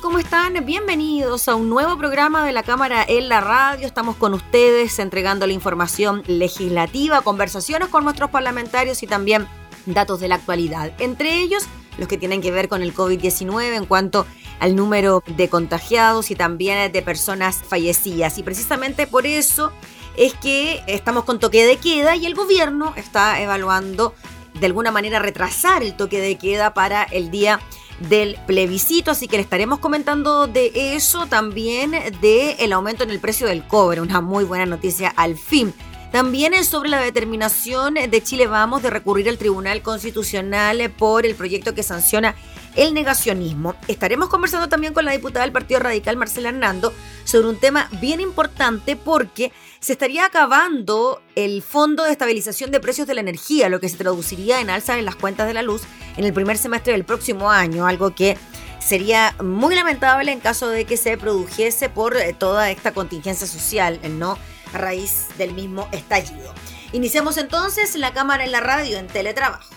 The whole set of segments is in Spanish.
¿Cómo están? Bienvenidos a un nuevo programa de la Cámara en la Radio. Estamos con ustedes entregando la información legislativa, conversaciones con nuestros parlamentarios y también datos de la actualidad. Entre ellos, los que tienen que ver con el COVID-19 en cuanto al número de contagiados y también de personas fallecidas. Y precisamente por eso es que estamos con toque de queda y el gobierno está evaluando de alguna manera retrasar el toque de queda para el día del plebiscito, así que le estaremos comentando de eso, también de el aumento en el precio del cobre, una muy buena noticia al fin. También es sobre la determinación de Chile Vamos de recurrir al Tribunal Constitucional por el proyecto que sanciona el negacionismo. Estaremos conversando también con la diputada del Partido Radical, Marcela Hernando, sobre un tema bien importante porque se estaría acabando el Fondo de Estabilización de Precios de la Energía, lo que se traduciría en alza en las cuentas de la luz en el primer semestre del próximo año, algo que sería muy lamentable en caso de que se produjese por eh, toda esta contingencia social, ¿no? A raíz del mismo estallido. Iniciamos entonces la cámara en la radio en teletrabajo.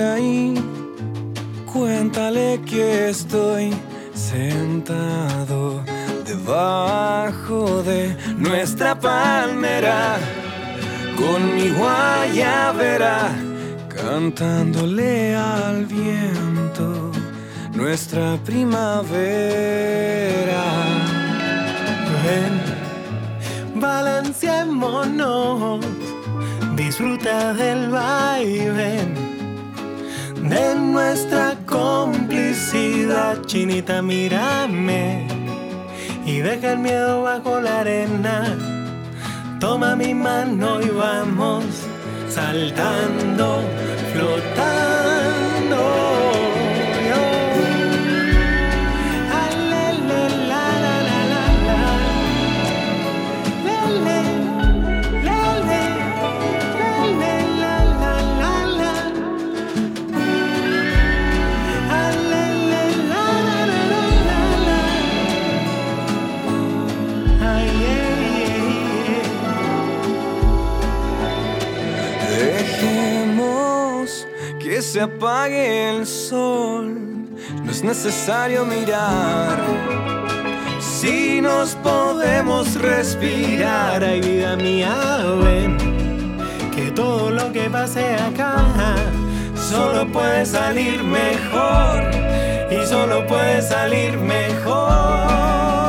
Ahí, cuéntale que estoy sentado debajo de nuestra palmera. Con mi guayabera cantándole al viento nuestra primavera. Ven, balanceémonos Disfruta del vaivén de nuestra complicidad, chinita, mírame y deja el miedo bajo la arena. Toma mi mano y vamos saltando, flotando. Se apague el sol, no es necesario mirar. Si nos podemos respirar, ay vida mía, ven, que todo lo que pase acá solo puede salir mejor y solo puede salir mejor.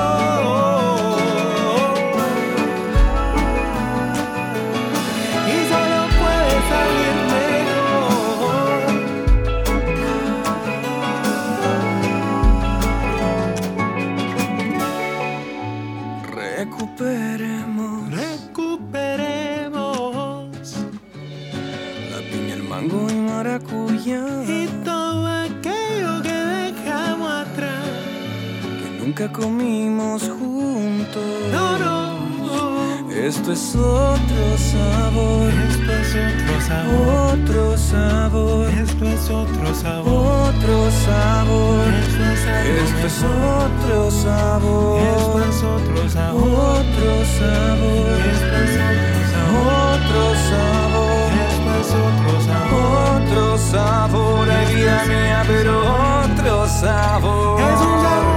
Nunca comimos juntos. No, no. Esto es otro sabor. Esto es otro sabor. Otro sabor. Esto es otro sabor. Otro sabor. Esto es otro sabor. Esto es otro sabor. Otro sabor. Esto es otro sabor. Otro sabor. Esto es otro sabor otro sabor, hay vida mía, pero otro sabor. Es un sabor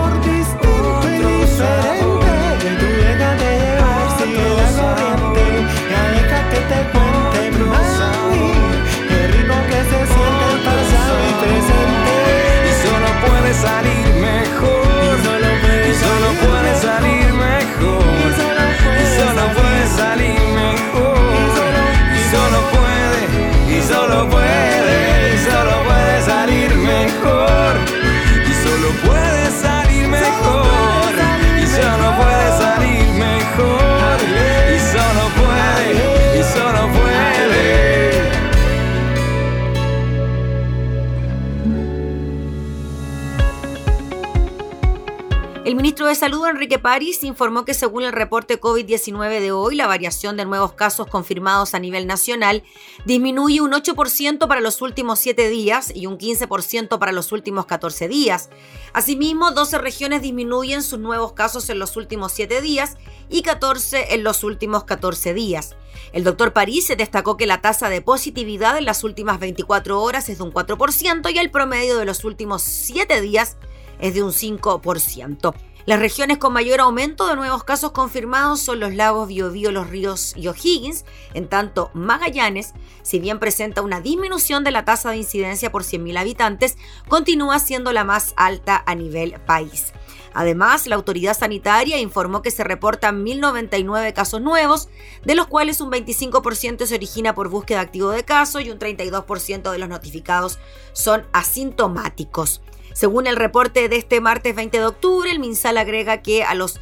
de Salud, Enrique París, informó que según el reporte COVID-19 de hoy, la variación de nuevos casos confirmados a nivel nacional disminuye un 8% para los últimos 7 días y un 15% para los últimos 14 días. Asimismo, 12 regiones disminuyen sus nuevos casos en los últimos 7 días y 14 en los últimos 14 días. El doctor París destacó que la tasa de positividad en las últimas 24 horas es de un 4% y el promedio de los últimos 7 días es de un 5%. Las regiones con mayor aumento de nuevos casos confirmados son los lagos Biobío, los ríos y O'Higgins, en tanto Magallanes, si bien presenta una disminución de la tasa de incidencia por 100.000 habitantes, continúa siendo la más alta a nivel país. Además, la autoridad sanitaria informó que se reportan 1.099 casos nuevos, de los cuales un 25% se origina por búsqueda activo de caso y un 32% de los notificados son asintomáticos. Según el reporte de este martes 20 de octubre, el MinSal agrega que a los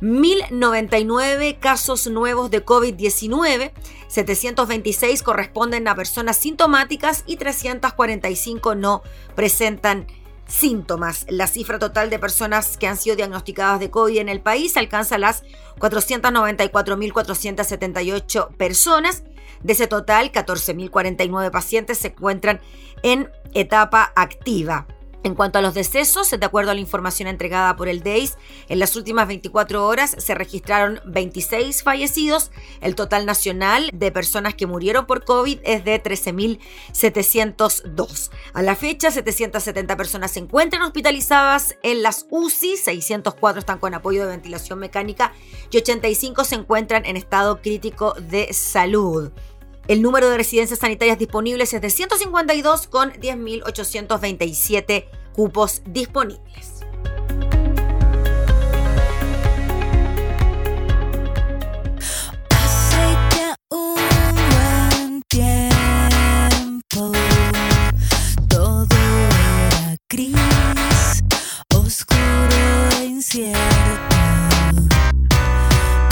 1.099 casos nuevos de COVID-19, 726 corresponden a personas sintomáticas y 345 no presentan síntomas. La cifra total de personas que han sido diagnosticadas de COVID en el país alcanza las 494.478 personas. De ese total, 14.049 pacientes se encuentran en etapa activa. En cuanto a los decesos, de acuerdo a la información entregada por el DEIS, en las últimas 24 horas se registraron 26 fallecidos. El total nacional de personas que murieron por COVID es de 13.702. A la fecha, 770 personas se encuentran hospitalizadas en las UCI, 604 están con apoyo de ventilación mecánica y 85 se encuentran en estado crítico de salud. El número de residencias sanitarias disponibles es de 152 con 10.827 cupos disponibles.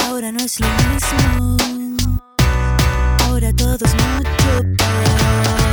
Ahora no es lo mismo ahora todo es mucho peor.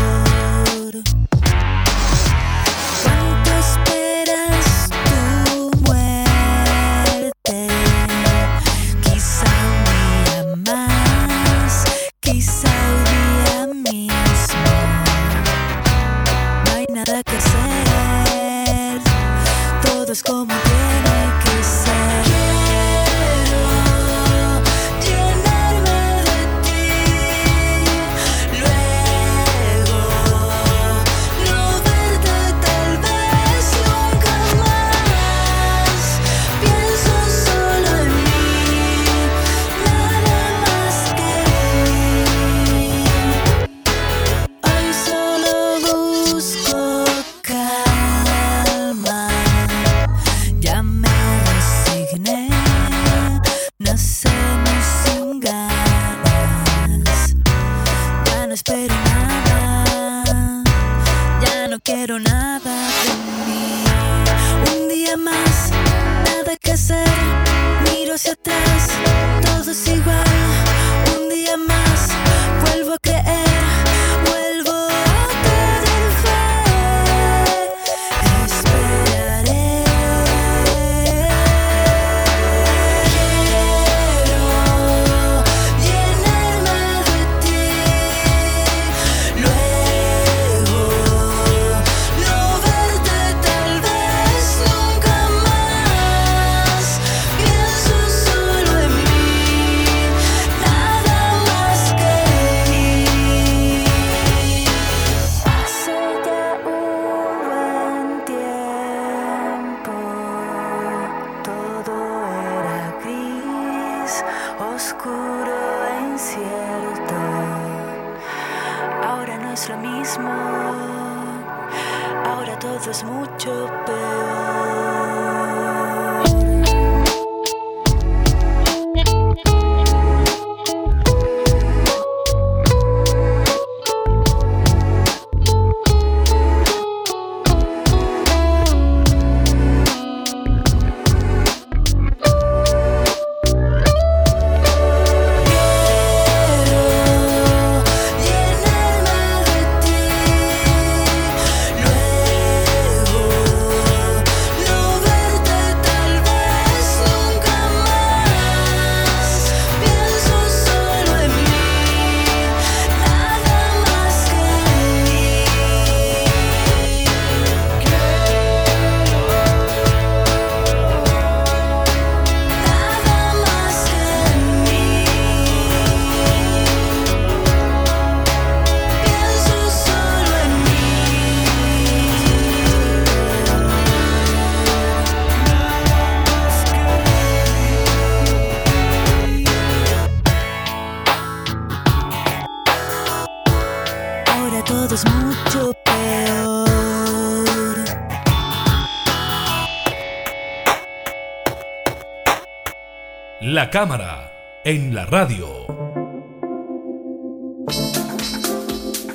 Cámara en la radio.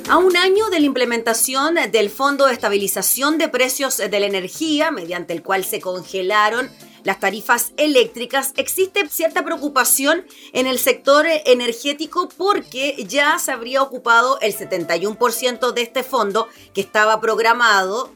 A un año de la implementación del Fondo de Estabilización de Precios de la Energía, mediante el cual se congelaron las tarifas eléctricas, existe cierta preocupación en el sector energético porque ya se habría ocupado el 71% de este fondo que estaba programado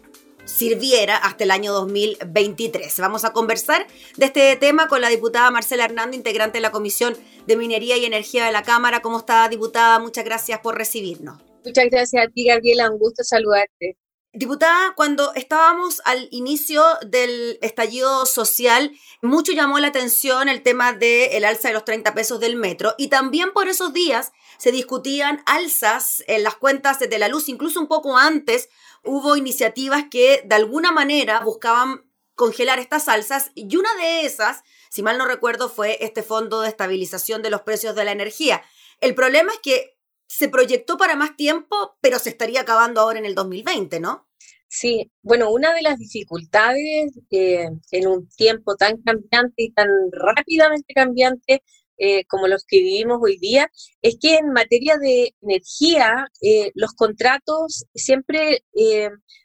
sirviera hasta el año 2023. Vamos a conversar de este tema con la diputada Marcela Hernando, integrante de la Comisión de Minería y Energía de la Cámara. ¿Cómo está, diputada? Muchas gracias por recibirnos. Muchas gracias a ti, Gabriela. Un gusto saludarte. Diputada, cuando estábamos al inicio del estallido social, mucho llamó la atención el tema del alza de los 30 pesos del metro y también por esos días se discutían alzas en las cuentas de la luz, incluso un poco antes hubo iniciativas que de alguna manera buscaban congelar estas alzas y una de esas, si mal no recuerdo, fue este fondo de estabilización de los precios de la energía. El problema es que se proyectó para más tiempo, pero se estaría acabando ahora en el 2020, ¿no? Sí, bueno, una de las dificultades eh, en un tiempo tan cambiante y tan rápidamente cambiante eh, como los que vivimos hoy día, es que en materia de energía, eh, los contratos siempre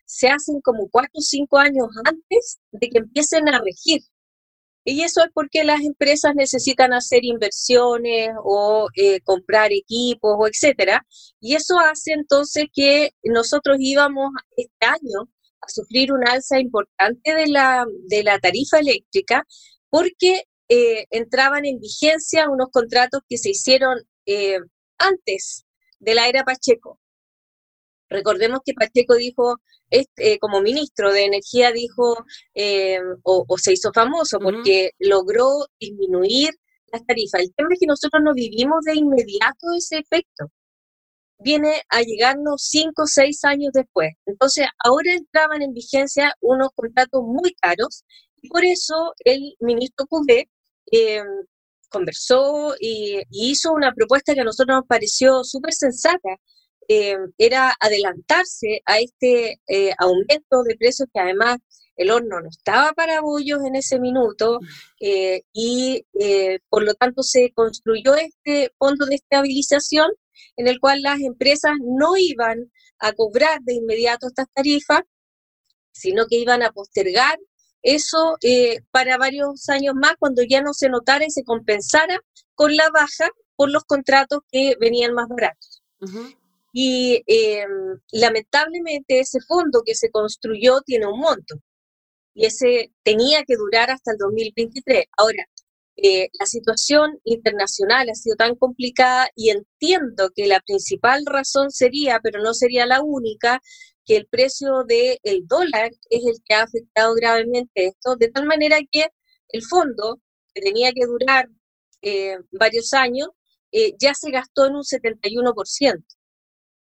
se hacen como cuatro o cinco años antes de que empiecen a regir. Y eso es porque las empresas necesitan hacer inversiones o eh, comprar equipos o etcétera. Y eso hace entonces que nosotros íbamos este año a sufrir un alza importante de la, de la tarifa eléctrica porque eh, entraban en vigencia unos contratos que se hicieron eh, antes de la era Pacheco. Recordemos que Pacheco dijo, este, como ministro de Energía, dijo, eh, o, se hizo famoso porque logró disminuir las tarifas. El tema es que nosotros no vivimos de inmediato ese efecto. Viene a llegarnos cinco o seis años después. Entonces, ahora entraban en vigencia unos contratos muy caros y por eso el ministro Cubé eh, conversó y, hizo una propuesta que a nosotros nos pareció súper sensata, eh, era adelantarse a este eh, aumento de precios que además el horno no estaba para bollos en ese minuto y por lo tanto se construyó este fondo de estabilización en el cual las empresas no iban a cobrar de inmediato estas tarifas, sino que iban a postergar eso para varios años más cuando ya no se notara y se compensara con la baja por los contratos que venían más baratos. Y em, lamentablemente ese fondo que se construyó tiene un monto y ese tenía que durar hasta el 2023. Ahora, eh, la situación internacional ha sido tan complicada y entiendo que la principal razón sería, pero no sería la única, que el precio del dólar es el que ha afectado gravemente esto, de tal manera que el fondo, que tenía que durar eh, varios años, eh, ya se gastó en un 71%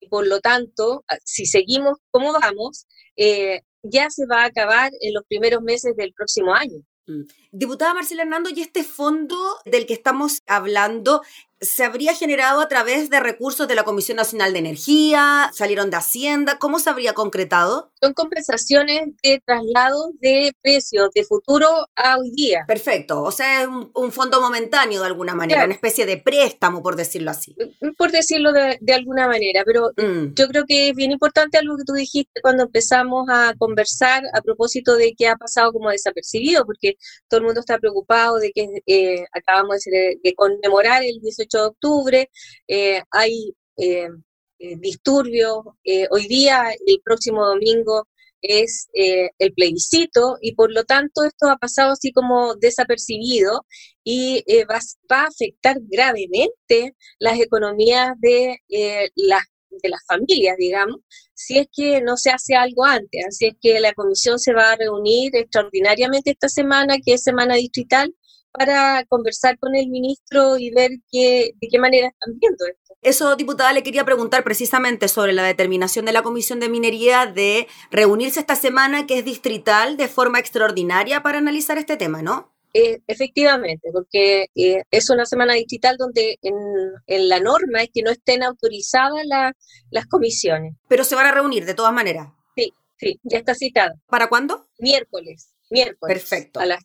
por lo tanto, ah, si seguimos como vamos, eh, ya se va a acabar en los primeros meses del próximo año. Mm. Diputada Marcela Hernando, ¿y este fondo del que estamos hablando se habría generado a través de recursos de la Comisión Nacional de Energía, salieron de Hacienda, ¿cómo se habría concretado? Son compensaciones de traslado de precios de futuro a hoy día. Perfecto, o sea, es un, fondo momentáneo de alguna manera, una especie de préstamo, por decirlo así. Mm, por decirlo de, alguna manera, pero mm. yo creo que es bien importante algo que tú dijiste cuando empezamos a conversar a propósito de qué ha pasado como desapercibido, porque todo el mundo está preocupado de que eh, acabamos de, de conmemorar el 18 de octubre, eh, hay eh, eh, disturbios, hoy día, el próximo domingo, es el plebiscito y por lo tanto esto ha pasado así como desapercibido y va, a afectar gravemente las economías de, las, de las familias, digamos, si es que no se hace algo antes. Así es que la comisión se va a reunir extraordinariamente esta semana, que es semana distrital, para conversar con el ministro y ver qué, de qué manera están viendo esto. Eso, diputada, le quería preguntar precisamente sobre la determinación de la Comisión de Minería de reunirse esta semana, que es distrital, de forma extraordinaria para analizar este tema, ¿no? Eh, efectivamente, porque eh, es una semana distrital donde en, la norma es que no estén autorizadas las comisiones. Pero se van a reunir de todas maneras. Sí, sí, ya está citada. ¿Para cuándo? Miércoles, miércoles. Perfecto. A las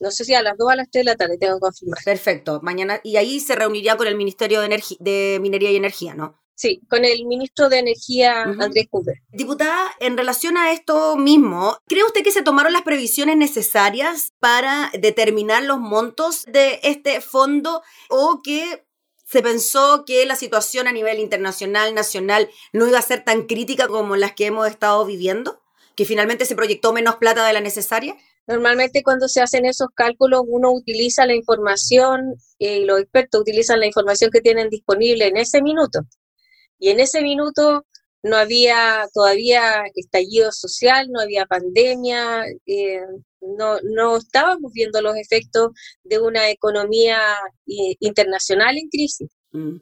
no sé si a las 2 o a las 3 de la tarde, tengo que confirmar. Perfecto, mañana, y ahí se reuniría con el Ministerio de, de Minería y Energía, ¿no? Sí, con el ministro de Energía, Andrés Cooper. Diputada, en relación a esto mismo, ¿cree usted que se tomaron las previsiones necesarias para determinar los montos de este fondo o que se pensó que la situación a nivel internacional, nacional, no iba a ser tan crítica como las que hemos estado viviendo? ¿Que finalmente se proyectó menos plata de la necesaria? Normalmente cuando se hacen esos cálculos uno utiliza la información y los expertos utilizan la información que tienen disponible en ese minuto. Y en ese minuto no había todavía estallido social, no había pandemia, eh, no, no estábamos viendo los efectos de una economía eh, internacional en crisis. Mm.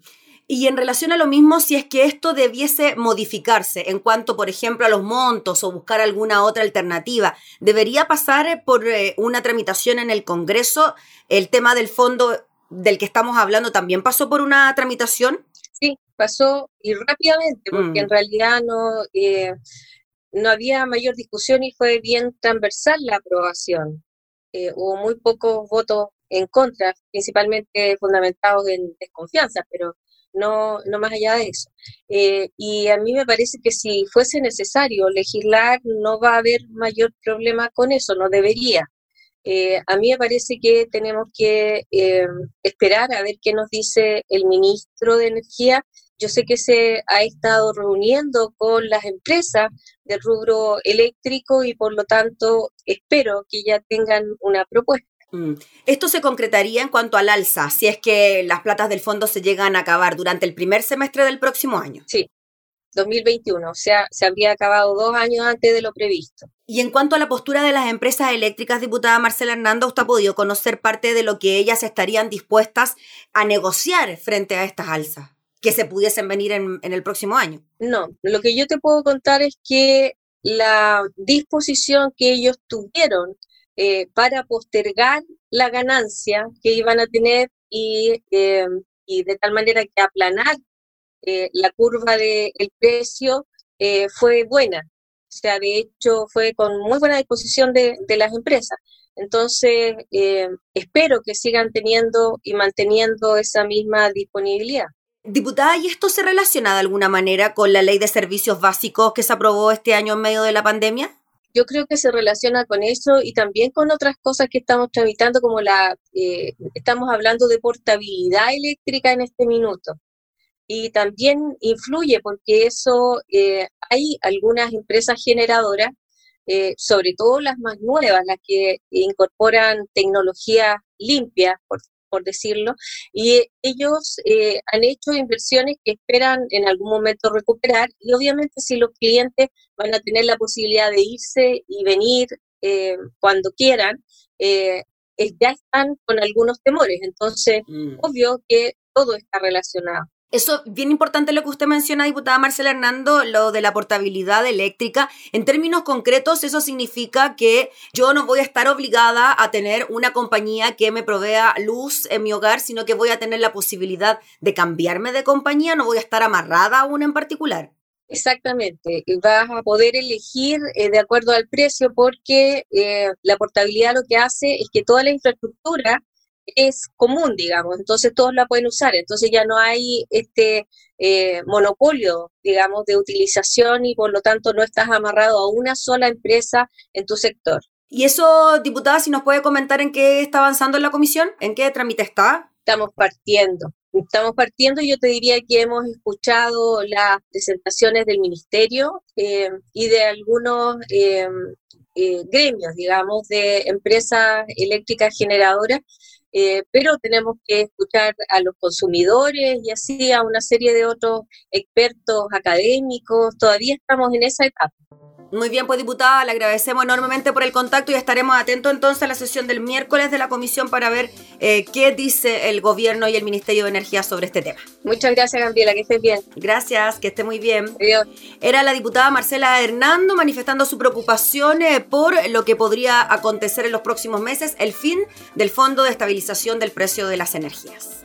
Y en relación a lo mismo, si es que esto debiese modificarse en cuanto, por ejemplo, a los montos o buscar alguna otra alternativa, ¿debería pasar por eh, una tramitación en el Congreso? ¿El tema del fondo del que estamos hablando también pasó por una tramitación? Sí, pasó y rápidamente, porque en mm. realidad no, eh, no había mayor discusión y fue bien transversal la aprobación. Eh, hubo muy pocos votos en contra, principalmente fundamentados en desconfianza, pero no, no más allá de eso. Eh, y a mí me parece que si fuese necesario legislar, no va a haber mayor problema con eso, no debería. a mí me parece que tenemos que esperar a ver qué nos dice el ministro de Energía yo sé que se ha estado reuniendo con las empresas del rubro eléctrico y por lo tanto espero que ya tengan una propuesta. Mm. Esto se concretaría en cuanto al alza, si es que las platas del fondo se llegan a acabar durante el primer semestre del próximo año. Sí, 2021, o sea, se habría acabado dos años antes de lo previsto. Y en cuanto a la postura de las empresas eléctricas, diputada Marcela Hernando, ¿usted ha podido conocer parte de lo que ellas estarían dispuestas a negociar frente a estas alzas? que se pudiesen venir en, el próximo año. No, lo que yo te puedo contar es que la disposición que ellos tuvieron eh, para postergar la ganancia que iban a tener y, eh, de tal manera que aplanar eh, la curva del precio fue buena. O sea, de hecho fue con muy buena disposición de, de las empresas. Entonces, espero que sigan teniendo y manteniendo esa misma disponibilidad. Diputada, ¿y esto se relaciona de alguna manera con la ley de servicios básicos que se aprobó este año en medio de la pandemia? Yo creo que se relaciona con eso y también con otras cosas que estamos tramitando, como la, eh, estamos hablando de portabilidad eléctrica en este minuto. Y también influye porque eso, eh, hay algunas empresas generadoras, eh, sobre todo las más nuevas, las que incorporan tecnología limpia, por, por decirlo, y ellos eh, han hecho inversiones que esperan en algún momento recuperar y obviamente si los clientes van a tener la posibilidad de irse y venir eh, cuando quieran, eh, ya están con algunos temores, entonces mm. obvio que todo está relacionado. Eso, bien importante lo que usted menciona, diputada Marcela Hernando, lo de la portabilidad eléctrica. En términos concretos, eso significa que yo no voy a estar obligada a tener una compañía que me provea luz en mi hogar, sino que voy a tener la posibilidad de cambiarme de compañía, no voy a estar amarrada a una en particular. Exactamente, vas a poder elegir eh, de acuerdo al precio porque eh, la portabilidad lo que hace es que toda la infraestructura es común, digamos, entonces todos la pueden usar, entonces ya no hay este eh, monopolio, digamos, de utilización y por lo tanto no estás amarrado a una sola empresa en tu sector. Y eso, diputada, si nos puede comentar en qué está avanzando en la comisión, en qué trámite está. Estamos partiendo, estamos partiendo y yo te diría que hemos escuchado las presentaciones del ministerio eh, y de algunos eh, gremios, digamos, de empresas eléctricas generadoras eh, pero tenemos que escuchar a los consumidores y así a una serie de otros expertos académicos. Todavía estamos en esa etapa. Muy bien, pues diputada, le agradecemos enormemente por el contacto y estaremos atentos entonces a la sesión del miércoles de la comisión para ver eh, qué dice el gobierno y el Ministerio de Energía sobre este tema. Muchas gracias, Gabriela, que estés bien. Gracias, que esté muy bien. Adiós. Era la diputada Marcela Hernando manifestando su preocupación eh, por lo que podría acontecer en los próximos meses, el fin del Fondo de Estabilización del Precio de las Energías.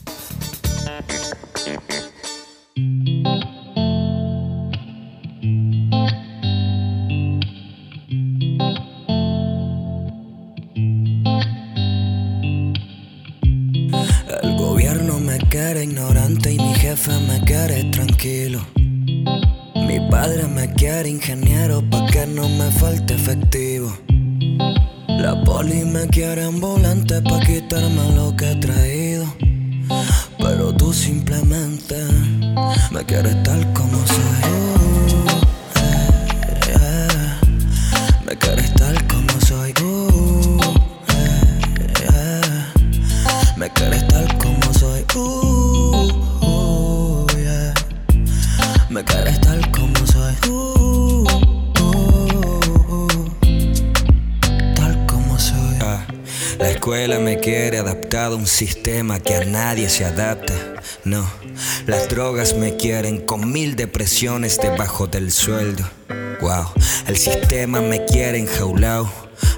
Tal como soy. Uh, uh, uh. Tal como soy. Ah, la escuela me quiere adaptado a un sistema que a nadie se adapta. No, las drogas me quieren con mil depresiones debajo del sueldo. Wow, el sistema me quiere enjaulado,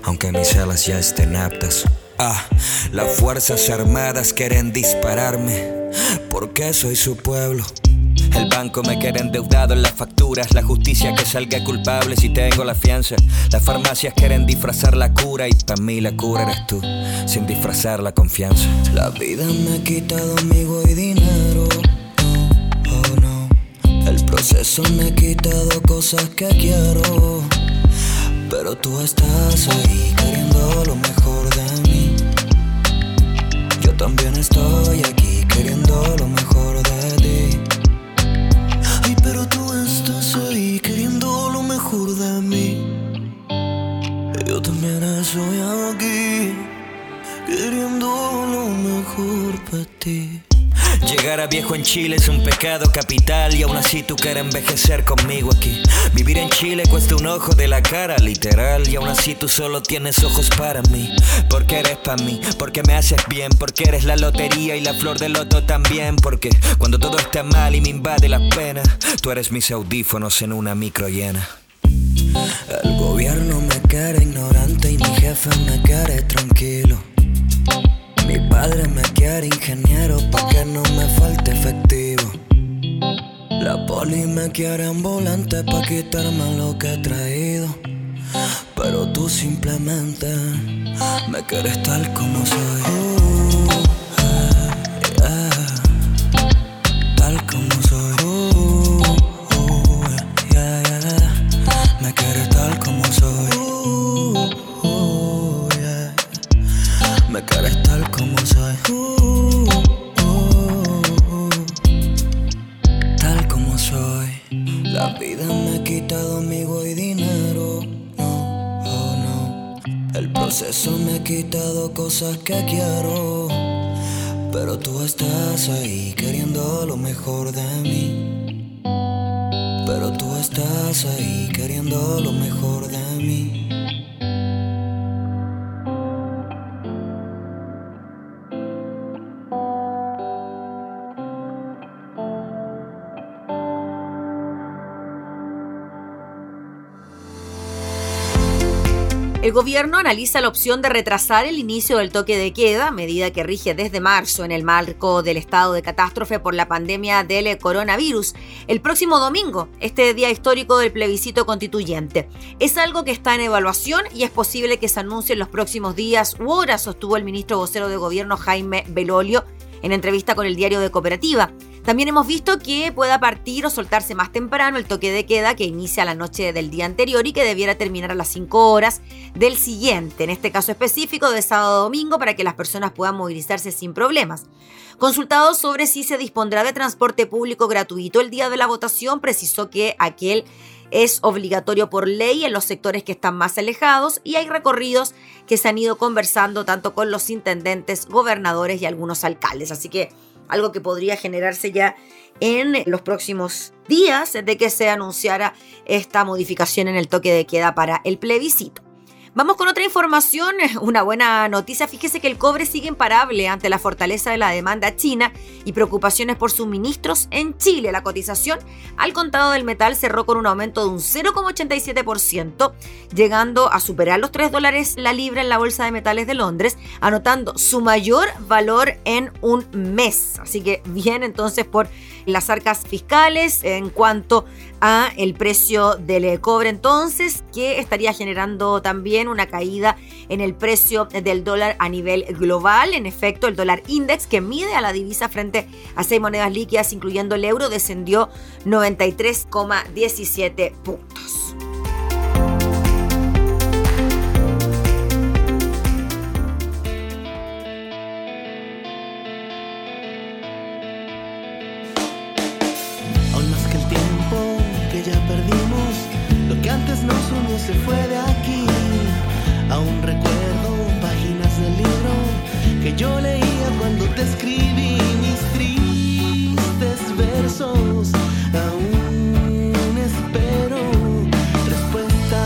aunque mis alas ya estén aptas. Ah, las fuerzas armadas quieren dispararme, porque soy su pueblo. El banco me quiere endeudado en las facturas, la justicia que salga culpable si tengo la fianza. Las farmacias quieren disfrazar la cura y para mí la cura eres tú, sin disfrazar la confianza. La vida me ha quitado amigo y dinero. Oh, no. El proceso me ha quitado cosas que quiero. Pero tú estás ahí queriendo lo mejor de mí. Yo también estoy aquí queriendo lo mejor de ti. De mí. Yo también estoy aquí queriendo lo mejor para ti. Llegar a viejo en Chile es un pecado capital y aún así tú quieres envejecer conmigo aquí. Vivir en Chile cuesta un ojo de la cara, literal, y aún así tú solo tienes ojos para mí. Porque eres para mí, porque me haces bien, porque eres la lotería y la flor del loto también. Porque cuando todo está mal y me invade la pena, tú eres mis audífonos en una micro llena. El gobierno me quiere ignorante y mi jefe me quiere tranquilo. Mi padre me quiere ingeniero pa' que no me falte efectivo. La poli me quiere ambulante pa' quitarme lo que he traído. Pero tú simplemente me quieres tal como soy. Proceso me ha quitado cosas que quiero. Pero tú estás ahí queriendo lo mejor de mí. Pero tú estás ahí queriendo lo mejor de mí. El gobierno analiza la opción de retrasar el inicio del toque de queda, medida que rige desde marzo en el marco del estado de catástrofe por la pandemia del coronavirus, el próximo domingo, este día histórico del plebiscito constituyente. Es algo que está en evaluación y es posible que se anuncie en los próximos días u horas, sostuvo el ministro vocero de gobierno Jaime Belolio en entrevista con el diario de Cooperativa. También hemos visto que pueda partir o soltarse más temprano el toque de queda que inicia la noche del día anterior y que debiera terminar a las 5 horas del siguiente, en este caso específico de sábado a domingo, para que las personas puedan movilizarse sin problemas. Consultado sobre si se dispondrá de transporte público gratuito el día de la votación, precisó que aquel es obligatorio por ley en los sectores que están más alejados y hay recorridos que se han ido conversando tanto con los intendentes, gobernadores y algunos alcaldes. Así que algo que podría generarse ya en los próximos días de que se anunciara esta modificación en el toque de queda para el plebiscito. Vamos con otra información, una buena noticia. Fíjese que el cobre sigue imparable ante la fortaleza de la demanda china y preocupaciones por suministros en Chile. La cotización al contado del metal cerró con un aumento de un 0,87%, llegando a superar los 3 dólares la libra en la Bolsa de Metales de Londres, anotando su mayor valor en un mes. Así que bien entonces por las arcas fiscales en cuanto a el precio del cobre entonces, que estaría generando también una caída en el precio del dólar a nivel global. En efecto, el dólar index que mide a la divisa frente a seis monedas líquidas, incluyendo el euro, descendió 93,17 puntos. Se fue de aquí. Aún recuerdo páginas del libro que yo leía cuando te escribí mis tristes versos. Aún espero respuesta.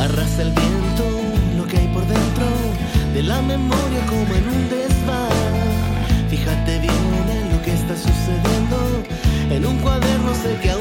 Arrasa el viento lo que hay por dentro de la memoria como en un cuaderno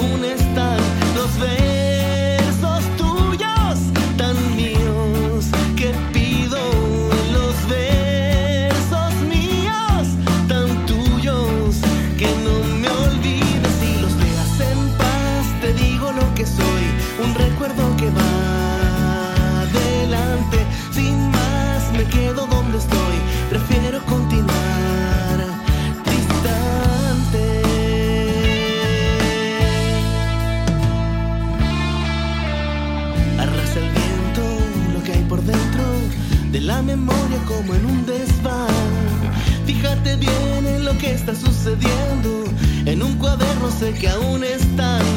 está sucediendo. En un cuaderno sé que aún están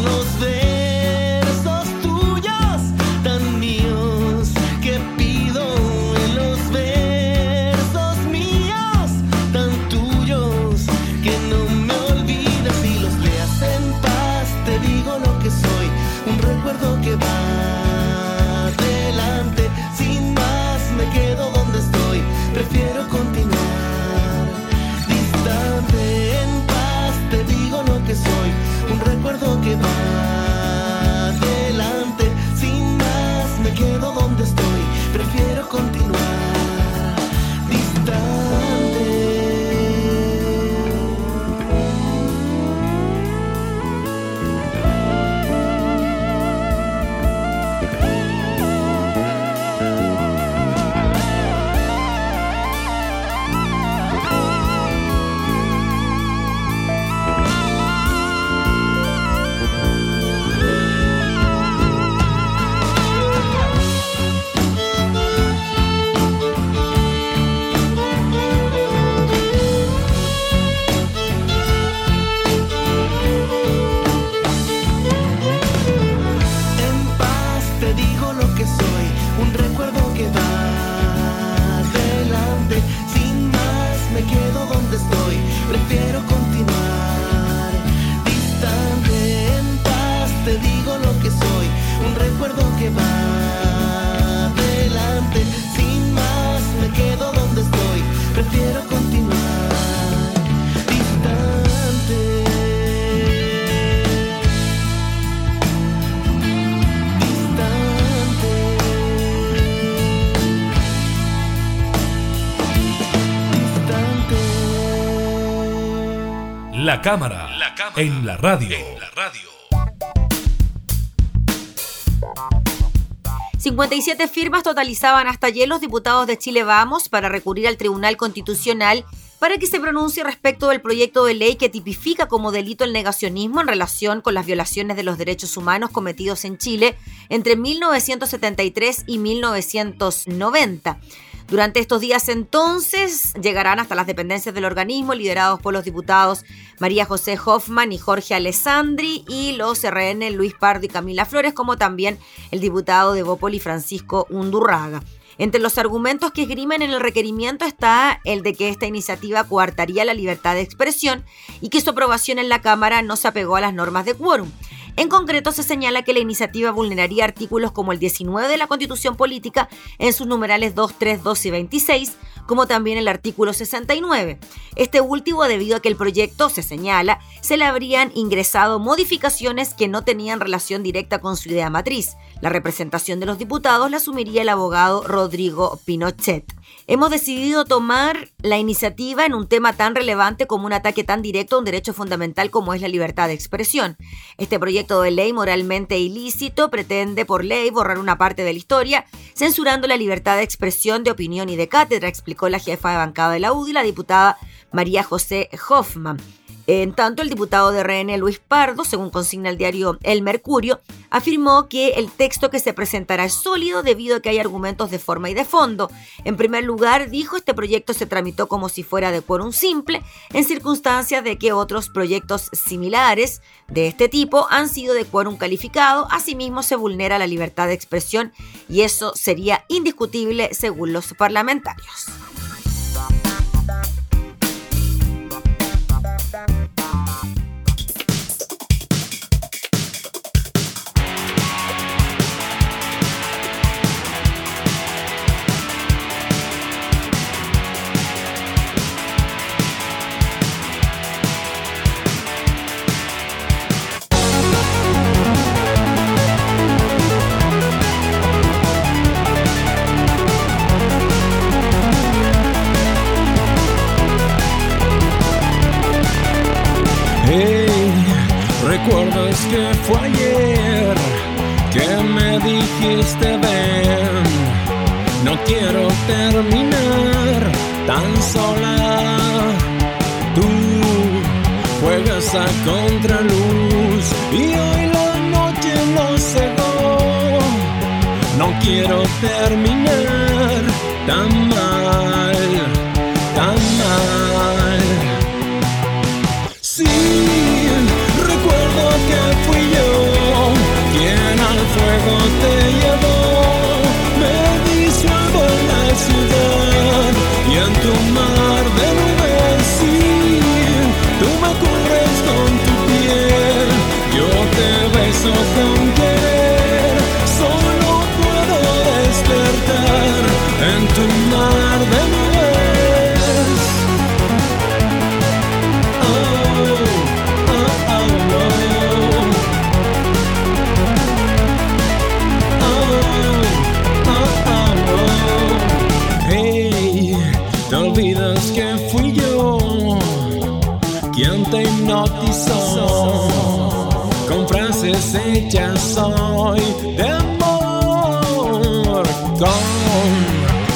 La cámara, en, la radio. 57 firmas totalizaban hasta ayer los diputados de Chile Vamos para recurrir al Tribunal Constitucional para que se pronuncie respecto del proyecto de ley que tipifica como delito el negacionismo en relación con las violaciones de los derechos humanos cometidos en Chile entre 1973 y 1990. Durante estos días entonces llegarán hasta las dependencias del organismo liderados por los diputados María José Hoffman y Jorge Alessandri y los RN Luis Pardo y Camila Flores, como también el diputado de Bópoli Francisco Undurraga. Entre los argumentos que esgrimen en el requerimiento está el de que esta iniciativa coartaría la libertad de expresión y que su aprobación en la Cámara no se apegó a las normas de quórum. En concreto, se señala que la iniciativa vulneraría artículos como el 19 de la Constitución Política en sus numerales 2, 3, 2 y 26, como también el artículo 69. Este último debido a que el proyecto, se señala, se le habrían ingresado modificaciones que no tenían relación directa con su idea matriz. La representación de los diputados la asumiría el abogado Rodrigo Pinochet. Hemos decidido tomar la iniciativa en un tema tan relevante como un ataque tan directo a un derecho fundamental como es la libertad de expresión. Este proyecto de ley moralmente ilícito pretende por ley borrar una parte de la historia, censurando la libertad de expresión, de opinión y de cátedra, explicó la jefa de bancada de la UDI, la diputada María José Hoffman. En tanto, el diputado de RN, Luis Pardo, según consigna el diario El Mercurio, afirmó que el texto que se presentará es sólido debido a que hay argumentos de forma y de fondo. En primer lugar, dijo, este proyecto se tramitó como si fuera de quórum simple, en circunstancias de que otros proyectos similares de este tipo han sido de quórum calificado. Asimismo, se vulnera la libertad de expresión y eso sería indiscutible según los parlamentarios. Que fue ayer que me dijiste ven, no quiero terminar tan sola. Tú juegas a contraluz y hoy la noche nos cegó. No quiero terminar tan hechas soy de amor, con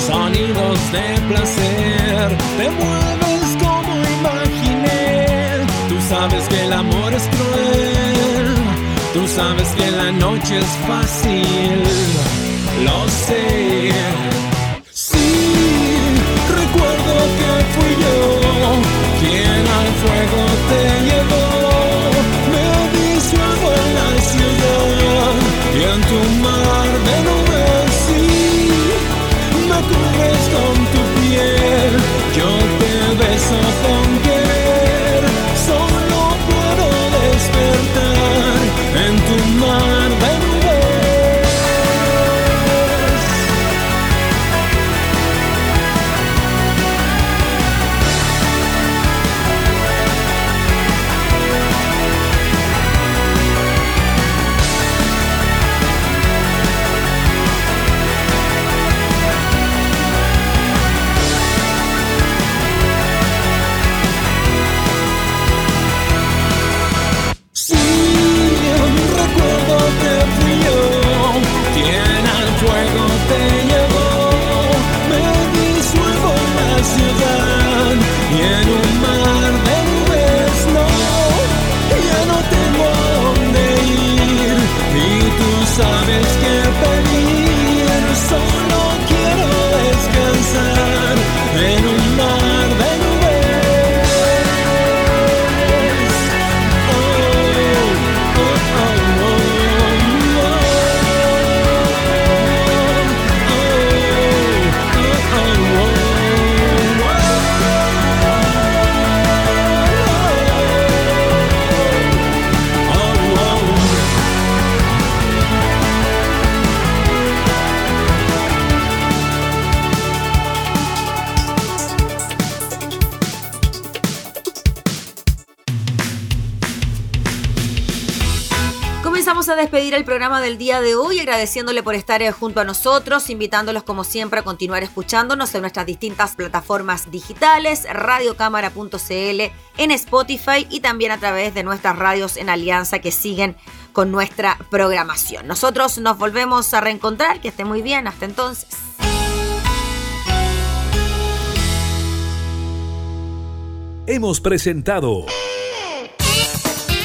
sonidos de placer, te mueves como imaginé. Tú sabes que el amor es cruel, tú sabes que la noche es fácil, lo sé. Sí, recuerdo que fui yo quien al fuego te llevó. Cubres con tu piel. Yo te beso con despedir el programa del día de hoy agradeciéndole por estar eh, junto a nosotros, invitándolos como siempre a continuar escuchándonos en nuestras distintas plataformas digitales, radiocámara.cl, en Spotify y también a través de nuestras radios en alianza que siguen con nuestra programación. Nosotros nos volvemos a reencontrar, que esté muy bien, hasta entonces. Hemos presentado